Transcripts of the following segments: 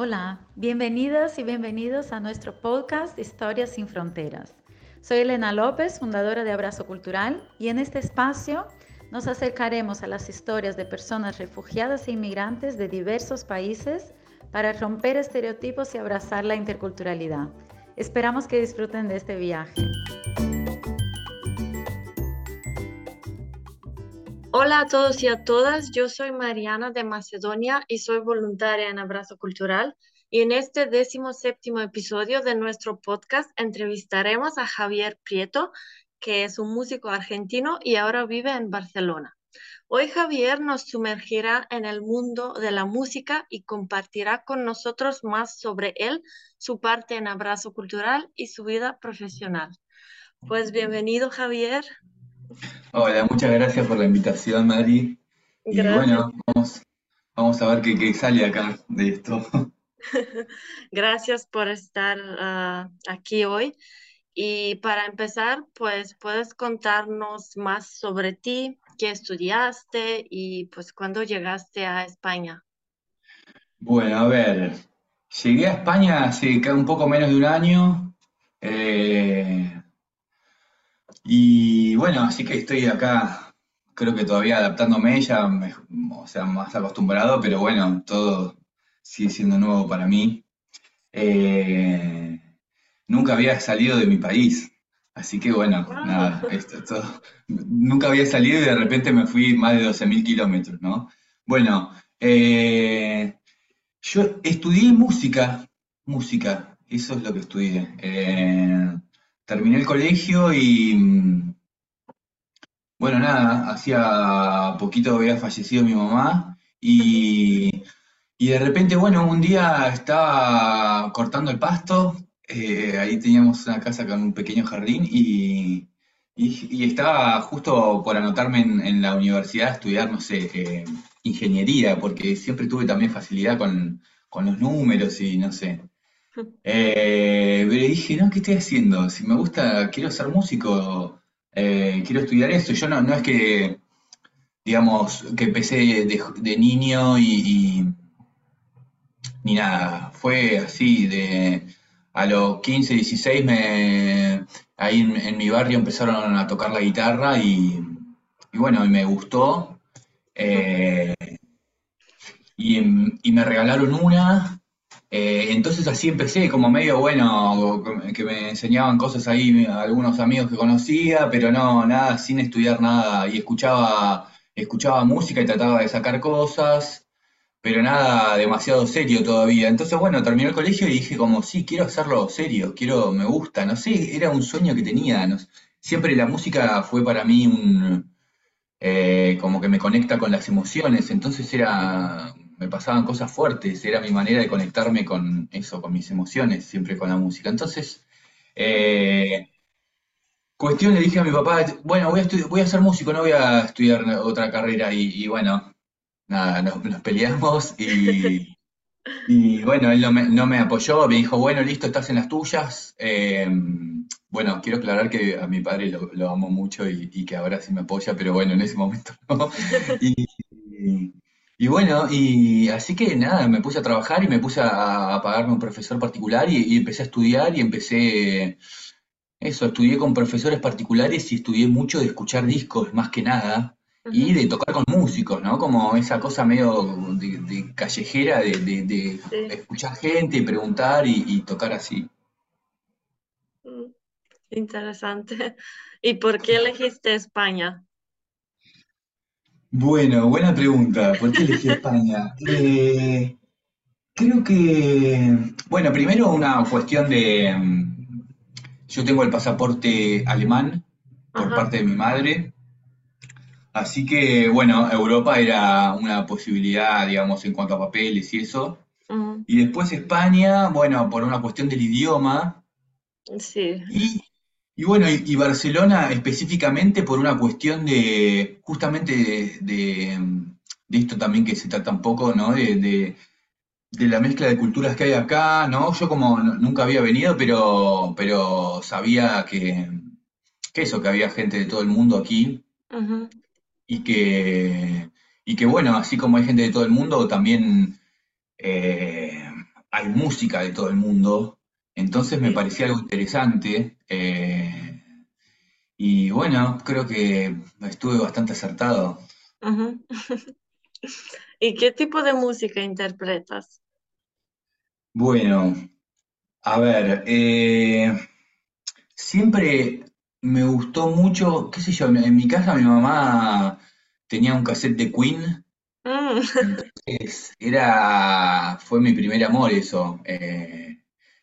Hola, bienvenidas y bienvenidos a nuestro podcast Historias sin Fronteras. Soy Elena López, fundadora de Abrazo Cultural, y en este espacio nos acercaremos a las historias de personas refugiadas e inmigrantes de diversos países para romper estereotipos y abrazar la interculturalidad. Esperamos que disfruten de este viaje. Hola a todos y a todas, yo soy Mariana de Macedonia y soy voluntaria en Abrazo Cultural. Y en este décimo séptimo episodio de nuestro podcast entrevistaremos a Javier Prieto, que es un músico argentino y ahora vive en Barcelona. Hoy Javier nos sumergirá en el mundo de la música y compartirá con nosotros más sobre él, su parte en Abrazo Cultural y su vida profesional. Pues bienvenido Javier. Hola, muchas gracias por la invitación, Mari. Y bueno, vamos, a ver qué, sale acá de esto. gracias por estar ah, aquí hoy. Y para empezar, pues puedes contarnos más sobre ti, qué estudiaste y pues cuándo llegaste a España. Bueno, a ver, llegué a España hace un poco menos de un año. Eh, y bueno, así que estoy acá, creo que todavía adaptándome, ya, o sea, más acostumbrado, pero bueno, todo sigue siendo nuevo para mí. Eh, nunca había salido de mi país, así que bueno, nada, esto, todo, nunca había salido y de repente me fui más de 12.000 kilómetros, ¿no? Bueno, eh, yo estudié música, música, eso es lo que estudié. Eh, terminé el colegio y, bueno, nada, hacía poquito había fallecido mi mamá y, de repente, bueno, un día estaba cortando el pasto, eh, ahí teníamos una casa con un pequeño jardín y, estaba justo por anotarme en, la universidad a estudiar, no sé, eh, ingeniería, porque siempre tuve también facilidad con, con los números y no sé. Eh, pero dije, no, ¿qué estoy haciendo? Si me gusta, quiero ser músico, eh, quiero estudiar esto. Yo no, no es que, digamos, que empecé de, niño y, ni nada. Fue así, de a los 15, 16, me, ahí en, mi barrio empezaron a tocar la guitarra y, bueno, y me gustó. Eh, y, y me regalaron una eh, entonces así empecé, como medio bueno, que me enseñaban cosas ahí algunos amigos que conocía, pero no, nada, sin estudiar nada, y escuchaba, escuchaba música y trataba de sacar cosas, pero nada demasiado serio todavía. Entonces, bueno, terminé el colegio y dije como, sí, quiero hacerlo serio, quiero, me gusta, no sé, era un sueño que tenía, siempre la música fue para mí un, eh, como que me conecta con las emociones, entonces era me pasaban cosas fuertes, era mi manera de conectarme con eso, con mis emociones, siempre con la música. Entonces, eh, cuestión le dije a mi papá, bueno, voy a, voy a ser músico, no voy a estudiar otra carrera, y, bueno, nada, nos, peleamos y, y, bueno, él no me, apoyó, me dijo, bueno, listo, estás en las tuyas. Em, bueno, quiero aclarar que a mi padre lo, amo mucho y, que ahora sí me apoya, pero bueno, en ese momento no. Y bueno, y así que nada, me puse a trabajar y me puse a, pagarme un profesor particular y, empecé a estudiar y empecé, eso, estudié con profesores particulares y estudié mucho de escuchar discos más que nada y de tocar con músicos, ¿no? Como esa cosa medio de, callejera de, escuchar gente y preguntar y, tocar así. Mm, interesante. ¿Y por qué elegiste España? Bueno, buena pregunta. ¿Por qué elegí España? Eh, creo que, bueno, primero una cuestión de, mm, yo tengo el pasaporte alemán por parte de mi madre, así que, bueno, Europa era una posibilidad, digamos, en cuanto a papeles y eso. Y después España, bueno, por una cuestión del idioma. Sí. Y y bueno, y, Barcelona específicamente por una cuestión de, justamente de, esto también que se trata un poco, ¿no? De, la mezcla de culturas que hay acá, ¿no? Yo como nunca había venido, pero, pero sabía que, que eso, que había gente de todo el mundo aquí y que, y que bueno, así como hay gente de todo el mundo, también eh, hay música de todo el mundo, entonces me parecía algo interesante. Y bueno, creo que estuve bastante acertado. Ujú. ¿Y qué tipo de música interpretas? Bueno, a ver, eh, siempre me gustó mucho, qué sé yo, en mi casa mi mamá tenía un cassette de Queen, Mm, entonces era, fue mi primer amor eso. eh,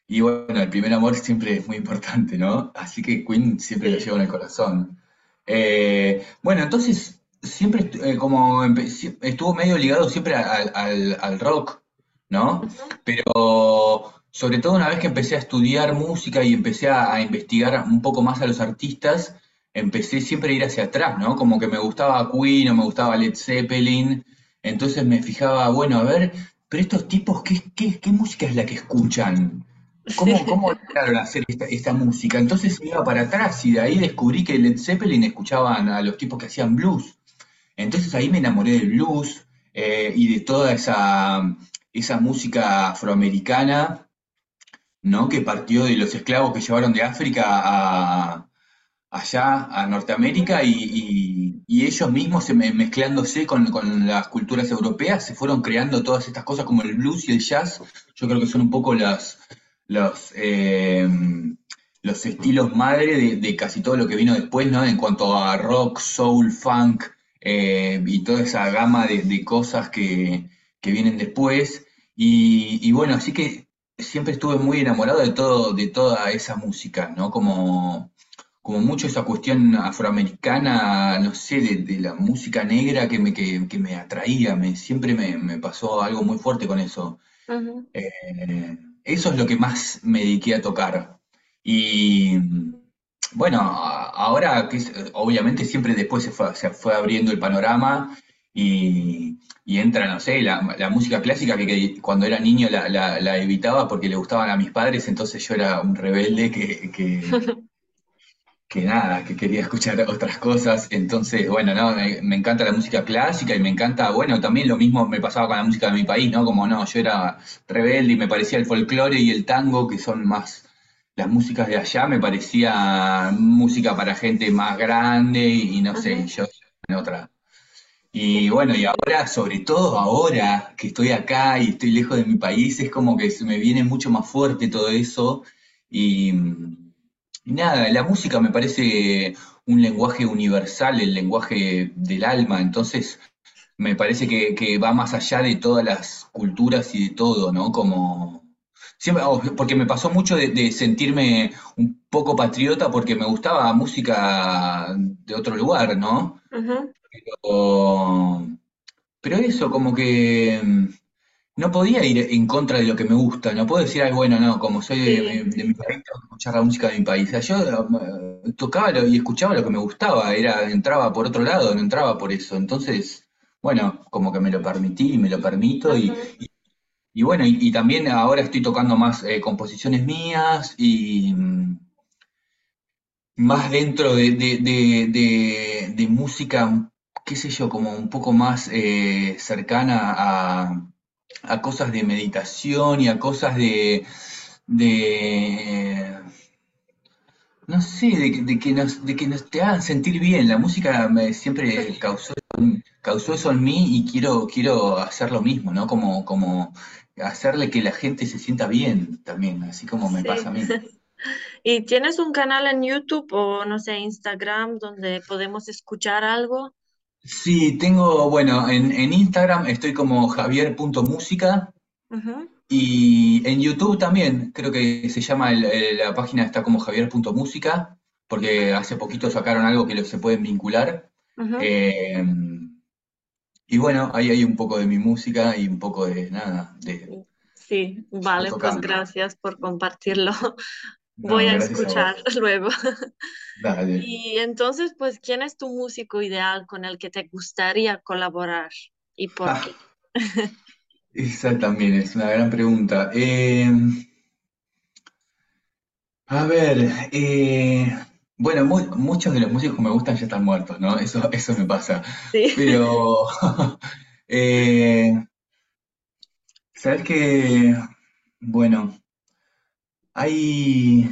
y bueno, el primer amor siempre es muy importante, ¿no? Así que Queen siempre lo llevo en el corazón. Eh, bueno, entonces siempre estu- eh, como empe- estuvo medio ligado siempre al, al- al rock, ¿no? Pero sobre todo una vez que empecé a estudiar música y empecé a, a investigar un poco más a los artistas, empecé siempre a ir hacia atrás, ¿no? Como que me gustaba Queen o me gustaba Led Zeppelin, entonces me fijaba, bueno, a ver, pero estos tipos, ¿qué, qué, qué música es la que escuchan? ¿Cómo, cómo lograron hacer esta, esta música? Entonces iba para atrás y de ahí descubrí que Led Zeppelin escuchaban a los tipos que hacían blues. Entonces ahí me enamoré del blues eh, y de toda esa, esa música afroamericana, ¿no? Que partió de los esclavos que llevaron de África a, allá a Norteamérica y, y- y ellos mismos se me- mezclándose con, con las culturas europeas se fueron creando todas estas cosas como el blues y el jazz. Yo creo que son un poco las, los, eh, los estilos madre de, de casi todo lo que vino después, ¿no? En cuanto a rock, soul, funk eh, y toda esa gama de, de cosas que, que vienen después. Y, y bueno, así que siempre estuve muy enamorado de todo, de toda esa música, ¿no? Como como mucho esa cuestión afroamericana, no sé, de, de la música negra que me, que, que me atraía, me, siempre me, me pasó algo muy fuerte con eso. Eh, eso es lo que más me dediqué a tocar. Y bueno, ahora que es- obviamente siempre después se fue, se fue abriendo el panorama y, entra, no sé, la, música clásica que, cuando era niño la, evitaba porque le gustaban a mis padres, entonces yo era un rebelde que, que nada, que quería escuchar otras cosas. Entonces, bueno, no, me, me encanta la música clásica y me encanta, bueno, también lo mismo me pasaba con la música de mi país, ¿no? Como no, yo era rebelde y me parecía el folclore y el tango, que son más las músicas de allá, me parecía música para gente más grande y, no sé, y Ujú. yo en otra. Y bueno, y ahora, sobre todo ahora que estoy acá y estoy lejos de mi país, es como que se me viene mucho más fuerte todo eso. Y, y nada, la música me parece un lenguaje universal, el lenguaje del alma, entonces me parece que, que va más allá de todas las culturas y de todo, ¿no? Como siempre, oh, porque me pasó mucho de, de sentirme un poco patriota porque me gustaba música de otro lugar, ¿no? Ujú. O- pero eso, como que no podía ir en contra de lo que me gusta, no puedo decir, ay, bueno, no, como soy de, Sí. de mi país, tengo que escuchar la música de mi país. O sea, yo eh, tocaba lo- y escuchaba lo que me gustaba, era, entraba por otro lado, no entraba por eso. Entonces, bueno, como que me lo permití y me lo permito y, y- y bueno, y, y también ahora estoy tocando más eh, composiciones mías y mm, más dentro de, de- de- de- de música, qué sé yo, como un poco más eh, cercana a, a cosas de meditación y a cosas de, de no sé, de, que de que nos, de que nos te hagan sentir bien. La música me siempre causó, causó eso en mí y quiero, quiero hacer lo mismo, ¿no? Como, como hacerle que la gente se sienta bien también, así como me pasa a mí. ¿Y tienes un canal en YouTube o no sé, Instagram donde podemos escuchar algo? Sí, tengo, bueno, en, en Instagram estoy como javier.música y en YouTube también, creo que se llama, el- el- la página está como javier.música, porque hace poquito sacaron algo que se pueden vincular. Eh, y bueno, ahí hay un poco de mi música y un poco de nada, de, Sí, vale, pues gracias por compartirlo. Voy No, a escuchar luego. Dale. Y entonces, pues, ¿quién es tu músico ideal con el que te gustaría colaborar y por Ah, qué? esa también es una gran pregunta. Eh, a ver, eh, bueno, mu- muchos de los músicos que me gustan ya están muertos, ¿no? Eso, eso me pasa. Sí. Pero Eh, sabes que, bueno, hay,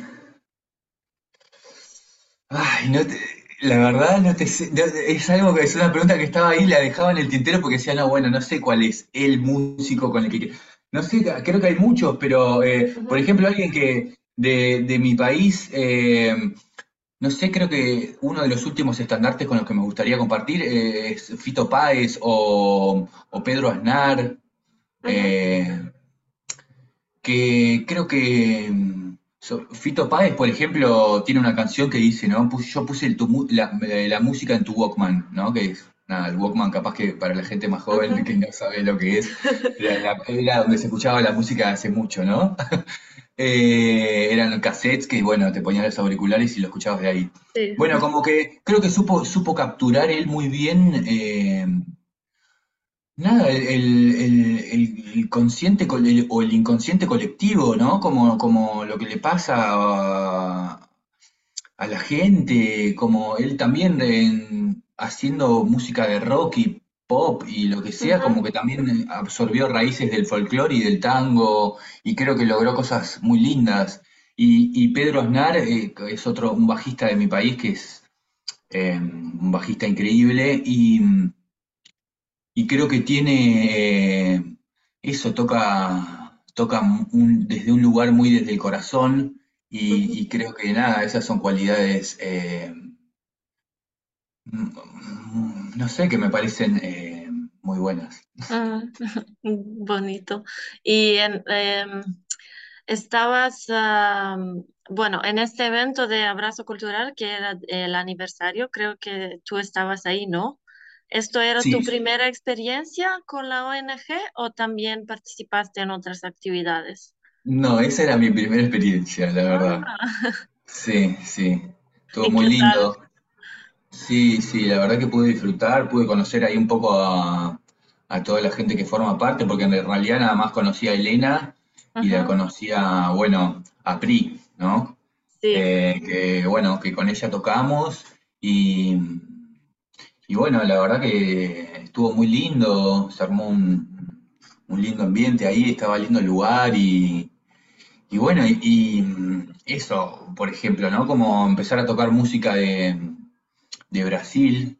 ay, no te- la verdad no te sé, no- es algo que es una pregunta que estaba ahí, la dejaba en el tintero porque decía, no, bueno, no sé cuál es el músico con el que, no sé, creo que hay muchos, pero, eh, por Ujú, ejemplo, alguien que de, de mi país, eh, No sé, creo que uno de los últimos estandartes con los que me gustaría compartir eh, es Fito Páez o, o Pedro Aznar, ujú, eh, que creo que so- Fito Páez, por ejemplo, tiene una canción que dice, ¿no? Yo puse el tu mu- la, eh, la música en tu Walkman, ¿no? Que es, nada, el Walkman capaz que para la gente más joven que no sabe lo que es, era, la- era donde se escuchaba la música hace mucho, ¿no? Eh, eran cassettes que, bueno, te ponían los auriculares y lo escuchabas de ahí. Sí. Bueno, como que creo que supo, supo capturar él muy bien, eh, nada, el, el- el- consciente el- o el inconsciente colectivo, ¿no? Como, como lo que le pasa a, a la gente, como él también en- haciendo música de rock y pop y lo que sea, Ujú, como que también absorbió raíces del folclore y del tango y creo que logró cosas muy lindas. Y, y Pedro Aznar eh, es otro, un bajista de mi país que es eh, un bajista increíble y, y creo que tiene eh, eso, toca, toca un- desde un lugar muy desde el corazón y, y creo que nada, esas son cualidades, eh, no sé, que me parecen eh, muy buenas. Ah, bonito. Y en, em, estabas, am, bueno, en este evento de Abrazo Cultural, que era el aniversario, creo que tú estabas ahí, ¿no? ¿Esto era tu primera experiencia con la ONG o también participaste en otras actividades? no, esa era mi primera experiencia, la verdad. Ah, Sí, sí, estuvo ¿y muy tal? lindo. Sí, sí, la verdad que pude disfrutar, pude conocer ahí un poco a, a toda la gente que forma parte, porque en realidad nada más conocía a Elena y la conocía, bueno, a Pri, ¿no? sí, Eh, que bueno, que con ella tocamos y, y bueno, la verdad que estuvo muy lindo, se armó un, un lindo ambiente ahí, estaba lindo el lugar y, y bueno, y, y eso, por ejemplo, ¿no? Como empezar a tocar música de, de Brasil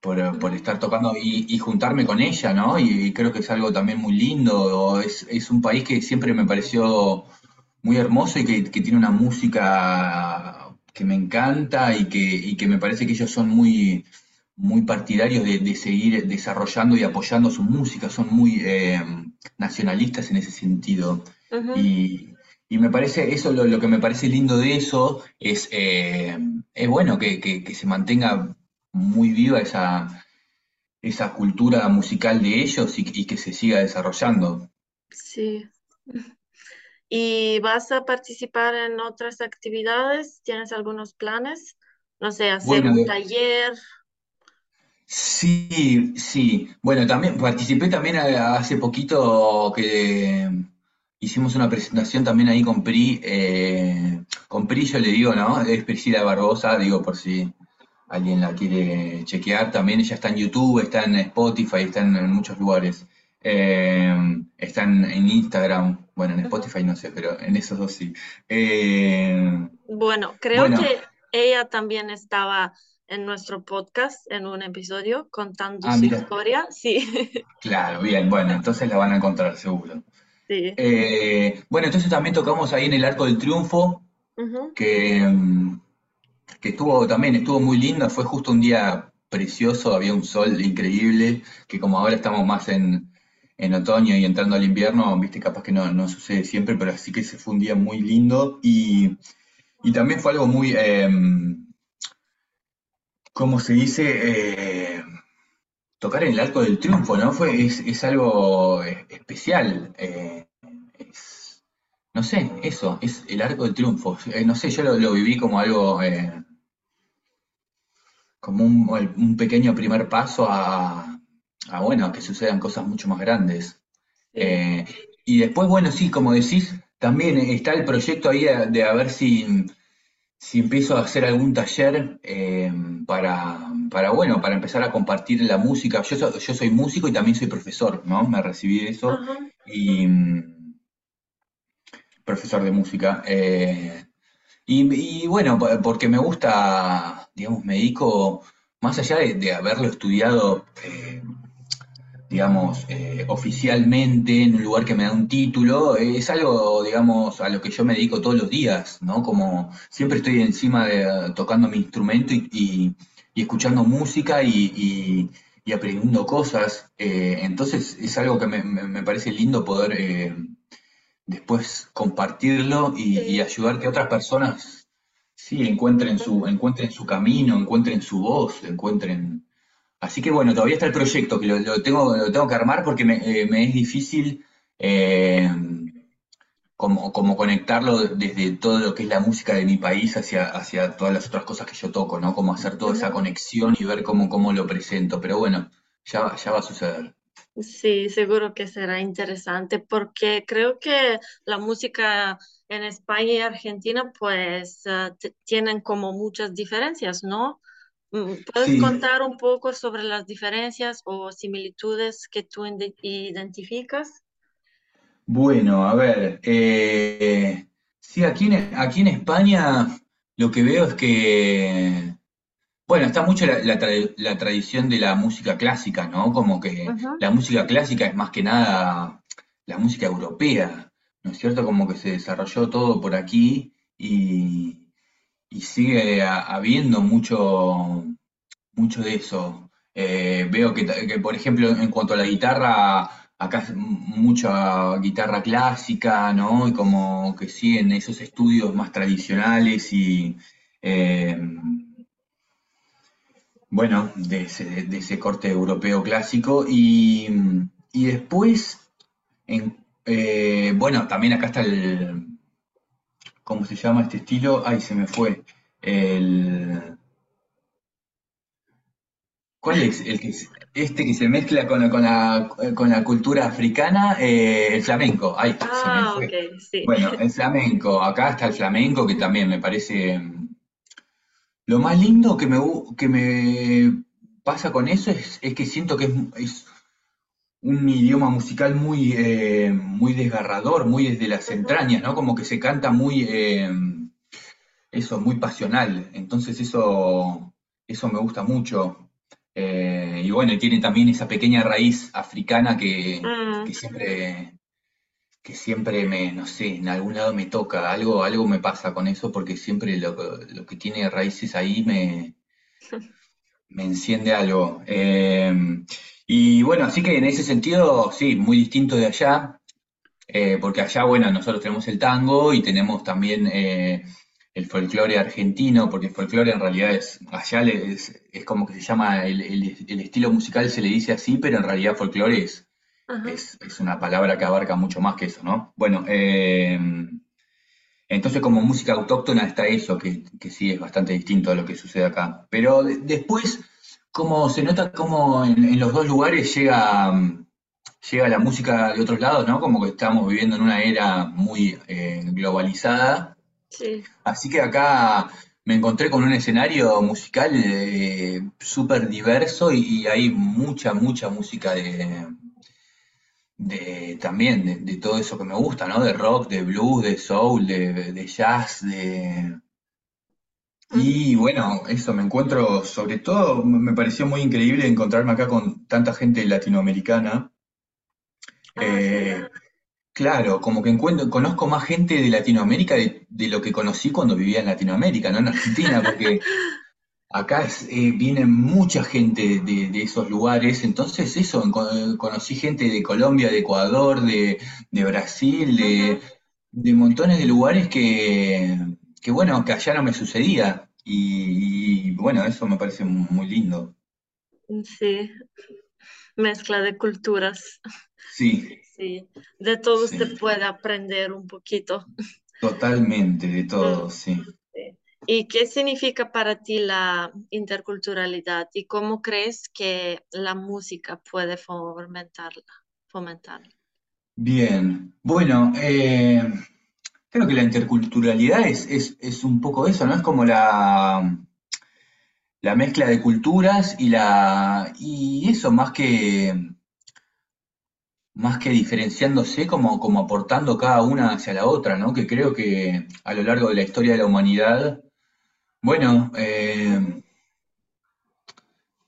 por, por estar tocando y, y juntarme con ella, ¿no? Y, creo que es algo también muy lindo. Es, es un país que siempre me pareció muy hermoso y que, que tiene una música que me encanta y que, y que me parece que ellos son muy, muy partidarios de, de seguir desarrollando y apoyando su música, son muy eh, nacionalistas en ese sentido. Y, y me parece, eso lo, lo que me parece lindo de eso es, eh, es bueno que, que- que se mantenga muy viva esa, esa cultura musical de ellos y, y que se siga desarrollando. sí. ¿Y vas a participar en otras actividades? ¿Tienes algunos planes? No sé, hacer Bueno, un taller. Sí, sí. Bueno, también participé también a- hace poquito que hicimos una presentación también ahí con PRI. eh, con PRI yo le digo, ¿no? Es Priscila Barbosa, digo por si alguien la quiere chequear. También ella está en YouTube, está en Spotify, está en, en muchos lugares. Eh, está en, en Instagram. Bueno, en Ujú. Spotify no sé, pero en esos dos sí. Eh, Bueno, creo bueno, que ella también estaba en nuestro podcast en un episodio contando ah, su mira, historia. Sí, claro, bien, bueno, entonces la van a encontrar seguro. sí. Eh, bueno, entonces también tocamos ahí en el Arco del Triunfo, que, mm, que estuvo también, estuvo muy lindo, fue justo un día precioso, había un sol increíble, que como ahora estamos más en, en otoño y entrando al invierno, viste, capaz que no, no sucede siempre, pero así que ese fue un día muy lindo y, y también fue algo muy, eh, ¿cómo se dice? Eh, tocar en el Arco del Triunfo, ¿no? Fue, es, es algo eh, especial. eh, es- no sé, eso, es el Arco del Triunfo. Eh, no sé, yo lo, lo viví como algo, como un, un pequeño primer paso a, a, bueno, a que sucedan cosas mucho más grandes. y después, bueno, sí, como decís, también está el proyecto ahí de, de a ver si, si empiezo a hacer algún taller eh, para, para, bueno, para empezar a compartir la música. Yo, yo soy músico y también soy profesor, ¿no? Me recibí de eso. Y mm, profesor de música. Eh, y, bueno, porque me gusta, digamos, me dedico, más allá de, haberlo estudiado eh, digamos, eh, oficialmente en un lugar que me da un título, es algo, digamos, a lo que yo me dedico todos los días, ¿no? Como siempre estoy encima de tocando mi instrumento y, escuchando música y, aprendiendo cosas. Eh, entonces es algo que me, parece lindo poder eh, después compartirlo y, ayudar que otras personas sí encuentren su, encuentren su camino, encuentren su voz, encuentren Así que bueno, todavía está el proyecto, que lo, tengo, lo tengo que armar porque me, eh, es difícil eh, como, como, conectarlo desde todo lo que es la música de mi país hacia, hacia todas las otras cosas que yo toco, ¿no? Como hacer toda esa conexión y ver cómo, cómo lo presento. Pero bueno, ya, ya va a suceder. Sí, seguro que será interesante porque creo que la música en España y Argentina pues eh, tienen como muchas diferencias, ¿no? Mm, ¿Puedes contar un poco sobre las diferencias o similitudes que tú identificas? Bueno, a ver, eh, sí, aquí en, aquí en España lo que veo es que, bueno, está mucho la, tradición de la música clásica, ¿no? Como que la música clásica es más que nada la música europea, ¿no es cierto? Como que se desarrolló todo por aquí y, y sigue habiendo mucho, mucho de eso. Eh, veo que, por ejemplo, en cuanto a la guitarra, acá es mucha guitarra clásica, ¿no? Y como que siguen esos estudios más tradicionales y, eh, bueno, de ese, corte europeo clásico. Y, después, eh, bueno, también acá está el, ¿cómo se llama este estilo? Ay, se me fue. El, ¿Cuál es el que este que se mezcla con, la, cultura africana? Eh, el flamenco. Ay, se me ah, fue. sí. Bueno, el flamenco. Acá está el flamenco que también me parece. Mm, lo más lindo que me, que me pasa con eso es, que siento que es, un idioma musical muy, eh, muy desgarrador, muy desde las entrañas, ¿no? Como que se canta muy, eh, eso, muy pasional. Entonces eso, eso me gusta mucho. Eh, y bueno, tiene también esa pequeña raíz africana que, mm. siempre, que siempre me, no sé, en algún lado me toca, algo, algo me pasa con eso porque siempre lo, lo que tiene raíces ahí me, me enciende algo. Y bueno, así que en ese sentido, sí, muy distinto de allá, eh, porque allá, bueno, nosotros tenemos el tango y tenemos también eh, el folclore argentino, porque el folclore en realidad es, allá es, es como que se llama, el, estilo musical se le dice así, pero en realidad folclore es, es, una palabra que abarca mucho más que eso, ¿no? Bueno, eh, entonces como música autóctona está eso, que, sí es bastante distinto a lo que sucede acá. Pero después como se nota como en, los dos lugares llega, llega la música de otros lados, ¿no? Como que estamos viviendo en una era muy eh, globalizada. Sí. Así que acá me encontré con un escenario musical eh, súper diverso y, hay mucha, mucha música de, de también de, todo eso que me gusta, ¿no? De rock, de blues, de soul, de jazz, de, y bueno, eso me encuentro, sobre todo me pareció muy increíble encontrarme acá con tanta gente latinoamericana. Ah, eh, claro, como que encuentro, conozco más gente de Latinoamérica de, lo que conocí cuando vivía en Latinoamérica, no en Argentina, porque acá eh, viene mucha gente de, esos lugares, entonces eso, conocí gente de Colombia, de Ecuador, de, Brasil, de, de montones de lugares que que bueno, que allá no me sucedía. Y, bueno, eso me parece muy lindo. Sí, mezcla de culturas. Sí. Sí, de todo se puede aprender un poquito. Totalmente, de todo, sí. ¿Y qué significa para ti la interculturalidad y cómo crees que la música puede fomentarla? fomentarla? Bien, bueno, eh, Creo que la interculturalidad es, es, es un poco eso, ¿no? Es como la, la mezcla de culturas y la y eso más que más que diferenciándose como, como aportando cada una hacia la otra, ¿no? Que creo que a lo largo de la historia de la humanidad, bueno, eh,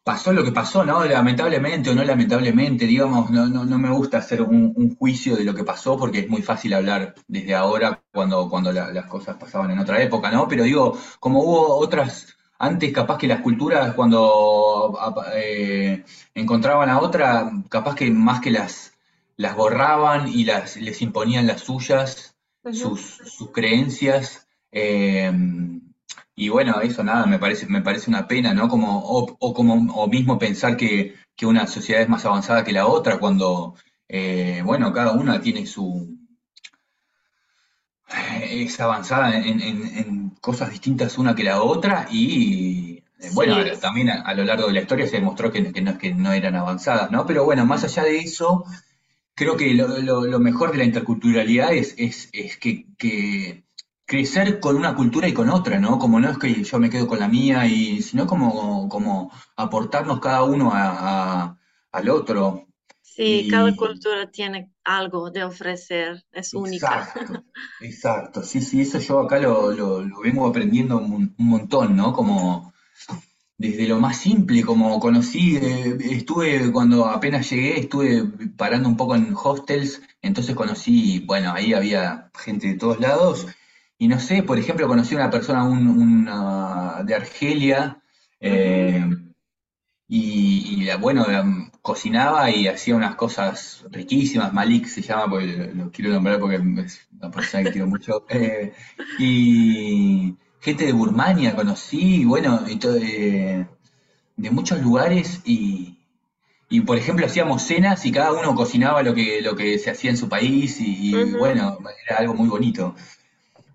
pasó lo que pasó, ¿no? Lamentablemente o no lamentablemente, digamos, no, no, no me gusta hacer un, un, juicio de lo que pasó porque es muy fácil hablar desde ahora cuando, cuando la, las cosas pasaban en otra época, ¿no? Pero digo, como hubo otras, antes capaz que las culturas cuando eh, encontraban a otra, capaz que más que las, las borraban y las, les imponían las suyas, uh -huh. sus, sus, creencias. Eh, y bueno, eso nada, me parece, me parece una pena, ¿no? Como, o, o como, o mismo pensar que, que, una sociedad es más avanzada que la otra, cuando, eh, bueno, cada una tiene su. es avanzada en, en, en, cosas distintas una que la otra, y eh, bueno, sí. también a, a, lo largo de la historia se demostró que, que, no, que no eran avanzadas, ¿no? Pero bueno, más allá de eso, creo que lo, lo, lo mejor de la interculturalidad es, es, es que, que crecer con una cultura y con otra, ¿no? Como no es que yo me quedo con la mía, y sino como, como aportarnos cada uno a, a, al otro. Sí, y, cada cultura tiene algo de ofrecer, es única. Exacto, exacto. Sí, sí, eso yo acá lo, lo, lo vengo aprendiendo un, un, montón, ¿no? Como desde lo más simple, como conocí, eh, estuve cuando apenas llegué, estuve parando un poco en hostels, entonces conocí, bueno, ahí había gente de todos lados y no sé, por ejemplo, conocí a una persona un, una, de Argelia eh, y, y, bueno, cocinaba y hacía unas cosas riquísimas. Malik se llama, porque lo quiero nombrar porque es una persona que quiero mucho. Eh, y gente de Burmania conocí, y bueno, y todo, eh, de muchos lugares y, y, por ejemplo hacíamos cenas y cada uno cocinaba lo que, lo que se hacía en su país y, y uh -huh. bueno, era algo muy bonito.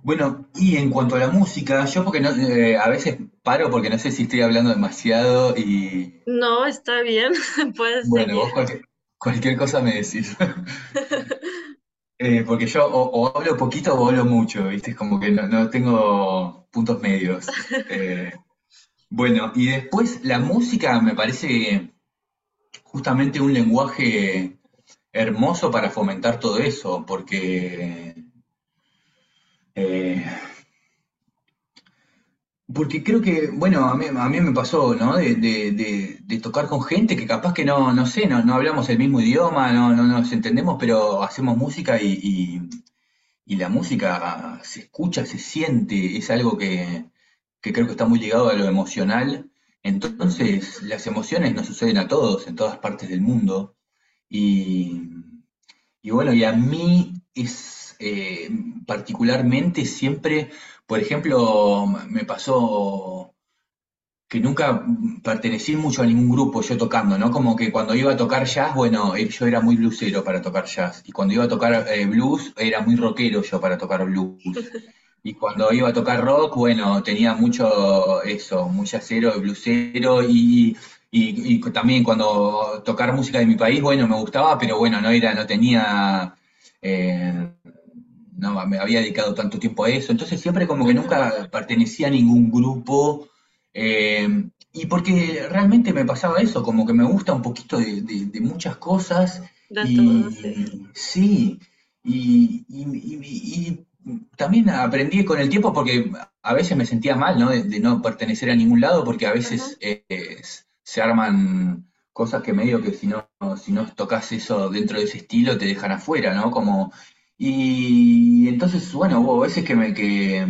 Bueno, y en cuanto a la música, yo porque no, eh, a veces paro porque no sé si estoy hablando demasiado y... No, está bien, puedes Bueno, seguir. vos cualquier, cualquier cosa me decís. eh, porque yo o, o, hablo poquito o hablo mucho, ¿viste? Es como que no, no tengo puntos medios. Eh, bueno, y después la música me parece justamente un lenguaje hermoso para fomentar todo eso, porque eh, porque creo que, bueno, a mí, a mí me pasó, ¿no? De, de, tocar con gente que capaz que no, no sé, no, no hablamos el mismo idioma, no, no, nos entendemos, pero hacemos música y, y, y, la música se escucha, se siente, es algo que, que creo que está muy ligado a lo emocional. Entonces, las emociones nos suceden a todos, en todas partes del mundo. Y, y bueno, y a mí es eh, particularmente siempre, por ejemplo, me pasó que nunca pertenecí mucho a ningún grupo yo tocando, ¿no? Como que cuando iba a tocar jazz, bueno, eh, yo era muy bluesero para tocar jazz. Y cuando iba a tocar eh, blues, era muy rockero yo para tocar blues. Y cuando iba a tocar rock, bueno, tenía mucho eso, muy jazzero, bluesero y, y, y, también cuando tocar música de mi país, bueno, me gustaba, pero bueno, no era, no tenía no me había dedicado tanto tiempo a eso, entonces siempre como que nunca pertenecía a ningún grupo, eh, y porque realmente me pasaba eso, como que me gusta un poquito de, de, de muchas cosas, de y todo, sí. sí, y, y, y, también aprendí con el tiempo porque a veces me sentía mal, ¿no? De, de no pertenecer a ningún lado, porque a veces eh, se arman cosas que medio que si no, si no tocas eso dentro de ese estilo te dejan afuera, ¿no? Como y entonces, bueno, hubo veces que me, que,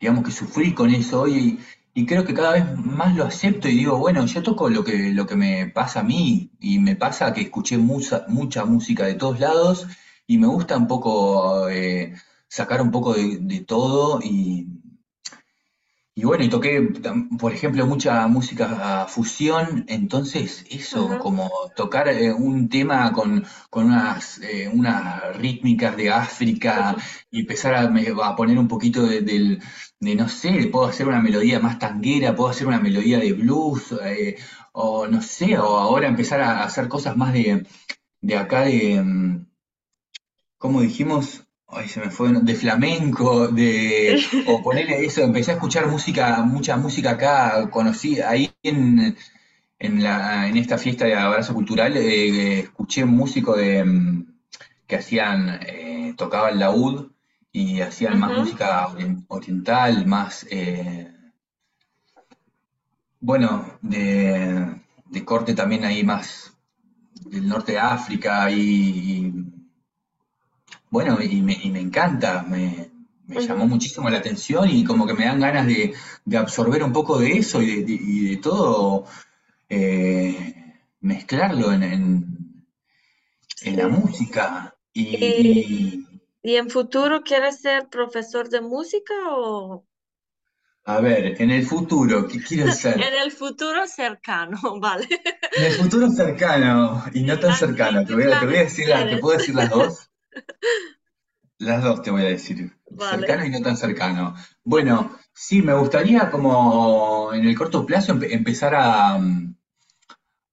digamos que sufrí con eso y, y, creo que cada vez más lo acepto y digo, bueno, yo toco lo que, lo que me pasa a mí y me pasa que escuché mucha, mucha música de todos lados y me gusta un poco eh, sacar un poco de, de todo y, y bueno, y toqué, por ejemplo, mucha música fusión, entonces eso, como tocar eh, un tema con, con unas, eh, unas rítmicas de África y empezar a, a, poner un poquito de, de, de, no sé, puedo hacer una melodía más tanguera, puedo hacer una melodía de blues, eh, o no sé, o ahora empezar a hacer cosas más de, de acá de, ¿cómo dijimos? Ay, se me fue, de flamenco, de, o ponerle eso, empecé a escuchar música, mucha música acá, conocí ahí en, en, la, en esta fiesta de abrazo cultural, eh, escuché músico de, mm, que hacían, eh, tocaban laúd y hacían más música oriental, más, eh, bueno, de, de corte también ahí más del norte de África y, bueno, y me, encanta, me, llamó muchísimo la atención y como que me dan ganas de, absorber un poco de eso y de, todo eh, mezclarlo en, en, la música. Y, y, en futuro quieres ser profesor de música o a ver, en el futuro, ¿qué quiero ser? En el futuro cercano, vale. En el futuro cercano y no tan cercano. Te voy a, decir, ¿te puedo decir las dos? Las dos te voy a decir. Cercano y no tan cercano. Bueno, sí, me gustaría como en el corto plazo empezar a,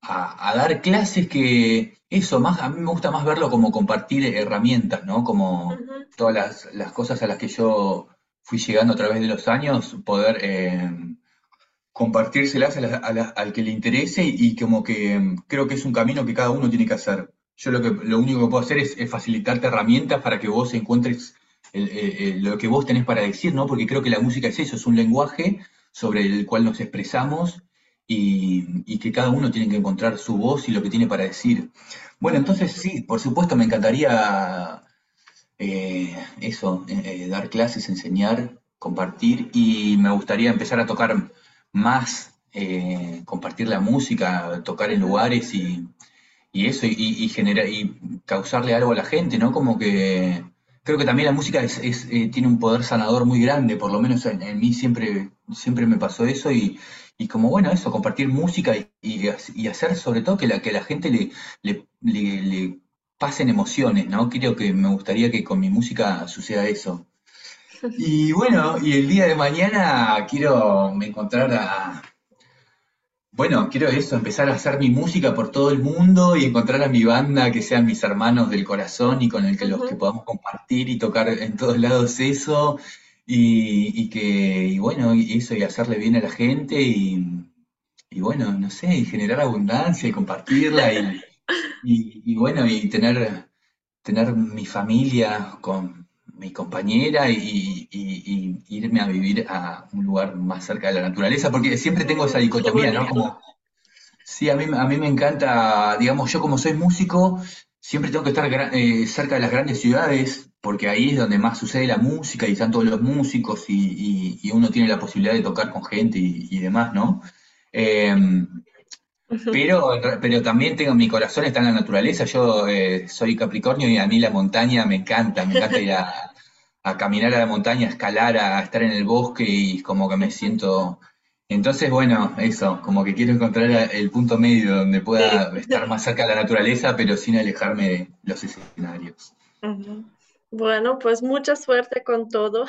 a, dar clases que eso, más, a mí me gusta más verlo como compartir herramientas, ¿no? Como todas las, las cosas a las que yo fui llegando a través de los años, poder eh, compartírselas al que le interese y, como que mm, creo que es un camino que cada uno tiene que hacer. Yo lo, que, lo único que puedo hacer es, facilitarte herramientas para que vos encuentres lo que vos tenés para decir, ¿no? Porque creo que la música es eso, es un lenguaje sobre el cual nos expresamos y, que cada uno tiene que encontrar su voz y lo que tiene para decir. Bueno, entonces sí, por supuesto me encantaría eh, eso, eh, dar clases, enseñar, compartir y me gustaría empezar a tocar más, eh, compartir la música, tocar en lugares y, eso, y, generar, y causarle algo a la gente, ¿no? Como que creo que también la música es, tiene un poder sanador muy grande, por lo menos en, mí siempre, siempre me pasó eso y, como bueno, eso, compartir música y, hacer sobre todo que la, que la gente le, le, le pasen emociones, ¿no? Creo que me gustaría que con mi música suceda eso. Y bueno, y el día de mañana quiero encontrar a... Bueno, quiero eso, empezar a hacer mi música por todo el mundo y encontrar a mi banda que sean mis hermanos del corazón y con el que los que podamos compartir y tocar en todos lados eso. Y, que, y bueno, y eso y hacerle bien a la gente y, y bueno, no sé, y generar abundancia y compartirla y, y, bueno, y tener, tener mi familia con mi compañera y, irme a vivir a un lugar más cerca de la naturaleza, porque siempre tengo esa dicotomía, ¿no? Como, sí, a mí, a mí me encanta, digamos, yo como soy músico, siempre tengo que estar eh, cerca de las grandes ciudades, porque ahí es donde más sucede la música y están todos los músicos y, uno tiene la posibilidad de tocar con gente y, demás, ¿no? Em, pero, pero también tengo, mi corazón está en la naturaleza. Yo eh, soy Capricornio y a mí la montaña me encanta. Me encanta ir a, caminar a la montaña, a escalar, a estar en el bosque y como que me siento. Entonces, bueno, eso, como que quiero encontrar el punto medio donde pueda estar más cerca de la naturaleza, pero sin alejarme de los escenarios. Bueno, pues mucha suerte con todo.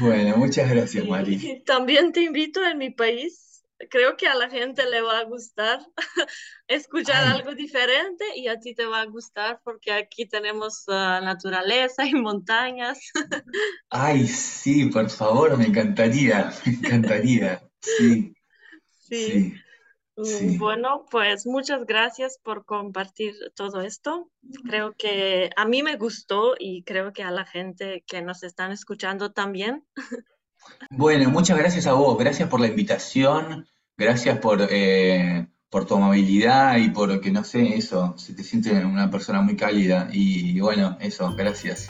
Bueno, muchas gracias, Mari. También te invito en mi país creo que a la gente le va a gustar escuchar algo diferente y a ti te va a gustar porque aquí tenemos uh, naturaleza y montañas. Ay, sí, por favor, me encantaría, me encantaría. Sí. Sí. Mm, bueno, pues muchas gracias por compartir todo esto. Creo que a mí me gustó y creo que a la gente que nos están escuchando también. Bueno, muchas gracias a vos, gracias por la invitación, gracias por, eh, por tu amabilidad y por que, no sé, eso, se te siente una persona muy cálida y bueno, eso, gracias.